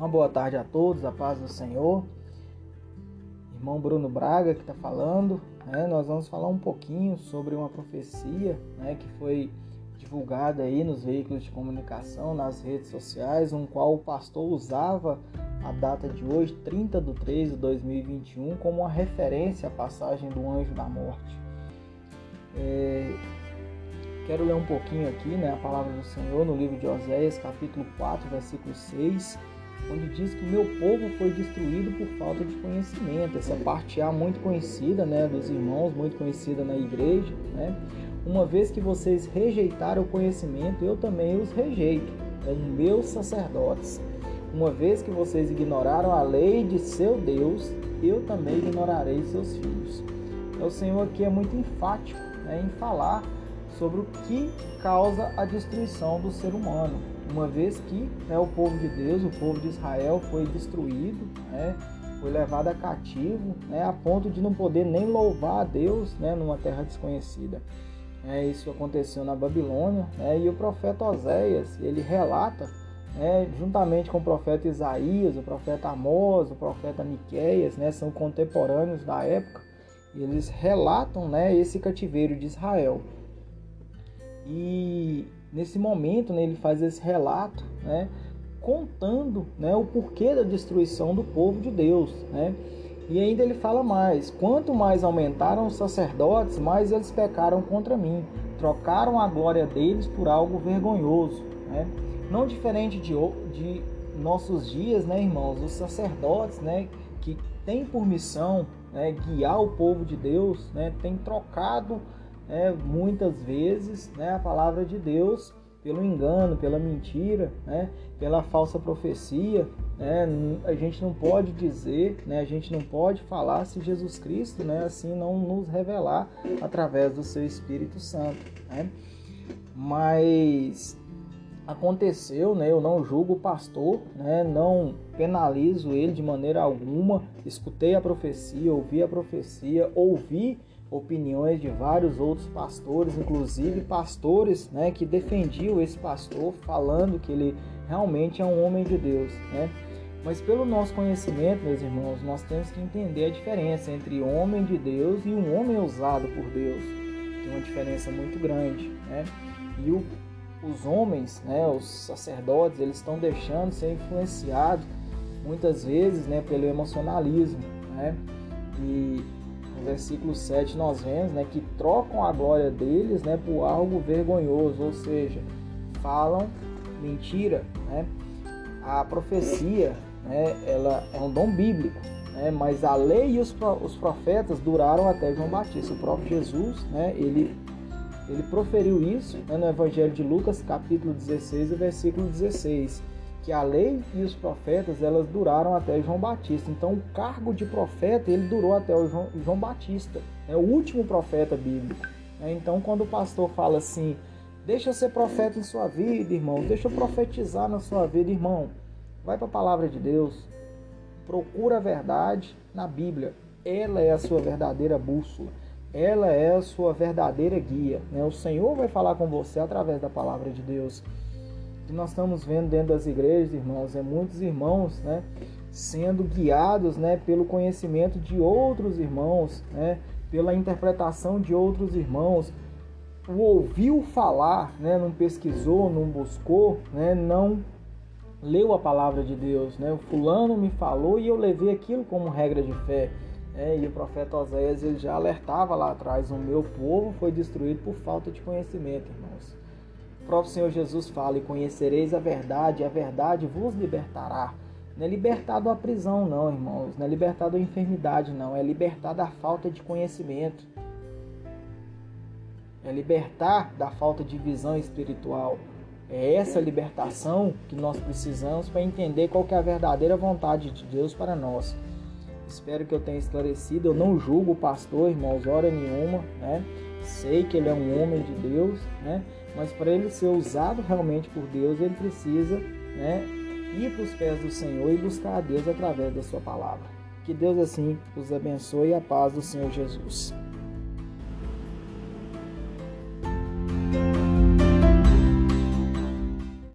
Uma boa tarde a todos, a paz do Senhor. Irmão Bruno Braga que está falando. Né? Nós vamos falar um pouquinho sobre uma profecia né, que foi divulgada aí nos veículos de comunicação, nas redes sociais, um qual o pastor usava a data de hoje, 30 de 3 de 2021, como uma referência à passagem do anjo da morte. É, quero ler um pouquinho aqui né, a palavra do Senhor no livro de Oséias, capítulo 4, versículo 6, onde diz que meu povo foi destruído por falta de conhecimento. Essa parte A muito conhecida né, dos irmãos, muito conhecida na igreja. Né? Uma vez que vocês rejeitaram o conhecimento, eu também os rejeito, como meus sacerdotes. Uma vez que vocês ignoraram a lei de seu Deus, eu também ignorarei seus filhos. Então, o Senhor aqui é muito enfático né, em falar sobre o que causa a destruição do ser humano. Uma vez que né, o povo de Deus, o povo de Israel, foi destruído, né, foi levado a cativo, né, a ponto de não poder nem louvar a Deus né, numa terra desconhecida. É, isso aconteceu na Babilônia, né, e o profeta Oséias ele relata, né, juntamente com o profeta Isaías, o profeta Amós, o profeta Miqueias, né, são contemporâneos da época, eles relatam né, esse cativeiro de Israel. E nesse momento né, ele faz esse relato né, contando né, o porquê da destruição do povo de Deus. Né? E ainda ele fala mais: quanto mais aumentaram os sacerdotes, mais eles pecaram contra mim, trocaram a glória deles por algo vergonhoso. Né? Não diferente de, de nossos dias, né, irmãos? Os sacerdotes, né, que têm por missão né, guiar o povo de Deus, né, têm trocado né, muitas vezes né, a palavra de Deus pelo engano, pela mentira, né, pela falsa profecia. Né, a gente não pode dizer, né, a gente não pode falar se Jesus Cristo né, assim não nos revelar através do seu Espírito Santo. Né? Mas aconteceu, né? Eu não julgo o pastor, né? Não penalizo ele de maneira alguma. Escutei a profecia, ouvi a profecia, ouvi opiniões de vários outros pastores, inclusive pastores, né, que defendiam esse pastor, falando que ele realmente é um homem de Deus, né? Mas pelo nosso conhecimento, meus irmãos, nós temos que entender a diferença entre homem de Deus e um homem usado por Deus. Tem uma diferença muito grande, né? E o os homens, né, os sacerdotes, eles estão deixando ser influenciados muitas vezes né, pelo emocionalismo. Né? E versículo 7 nós vemos né, que trocam a glória deles né, por algo vergonhoso, ou seja, falam mentira. Né? A profecia né, ela é um dom bíblico, né, mas a lei e os, os profetas duraram até João Batista. O próprio Jesus, né, ele ele proferiu isso né, no Evangelho de Lucas, capítulo 16, versículo 16, que a lei e os profetas elas duraram até João Batista. Então, o cargo de profeta ele durou até o João, João Batista, é né, o último profeta bíblico. Né? Então, quando o pastor fala assim, deixa ser profeta em sua vida, irmão, deixa eu profetizar na sua vida, irmão, vai para a palavra de Deus, procura a verdade na Bíblia, ela é a sua verdadeira bússola ela é a sua verdadeira guia. Né? O Senhor vai falar com você através da palavra de Deus. Que nós estamos vendo dentro das igrejas, irmãos, é muitos irmãos né, sendo guiados né, pelo conhecimento de outros irmãos, né, pela interpretação de outros irmãos. O ouviu falar, né, não pesquisou, não buscou, né, não leu a palavra de Deus. Né? O fulano me falou e eu levei aquilo como regra de fé. É, e o profeta Oséias ele já alertava lá atrás: o meu povo foi destruído por falta de conhecimento, irmãos. O próprio Senhor Jesus fala: e conhecereis a verdade, e a verdade vos libertará. Não é libertar da prisão, não, irmãos. Não é libertar da enfermidade, não. É libertar da falta de conhecimento. É libertar da falta de visão espiritual. É essa libertação que nós precisamos para entender qual é a verdadeira vontade de Deus para nós. Espero que eu tenha esclarecido. Eu não julgo o pastor, irmãos, hora nenhuma, né? Sei que ele é um homem de Deus, né? Mas para ele ser usado realmente por Deus, ele precisa, né? Ir para os pés do Senhor e buscar a Deus através da sua palavra. Que Deus assim os abençoe e a paz do Senhor Jesus.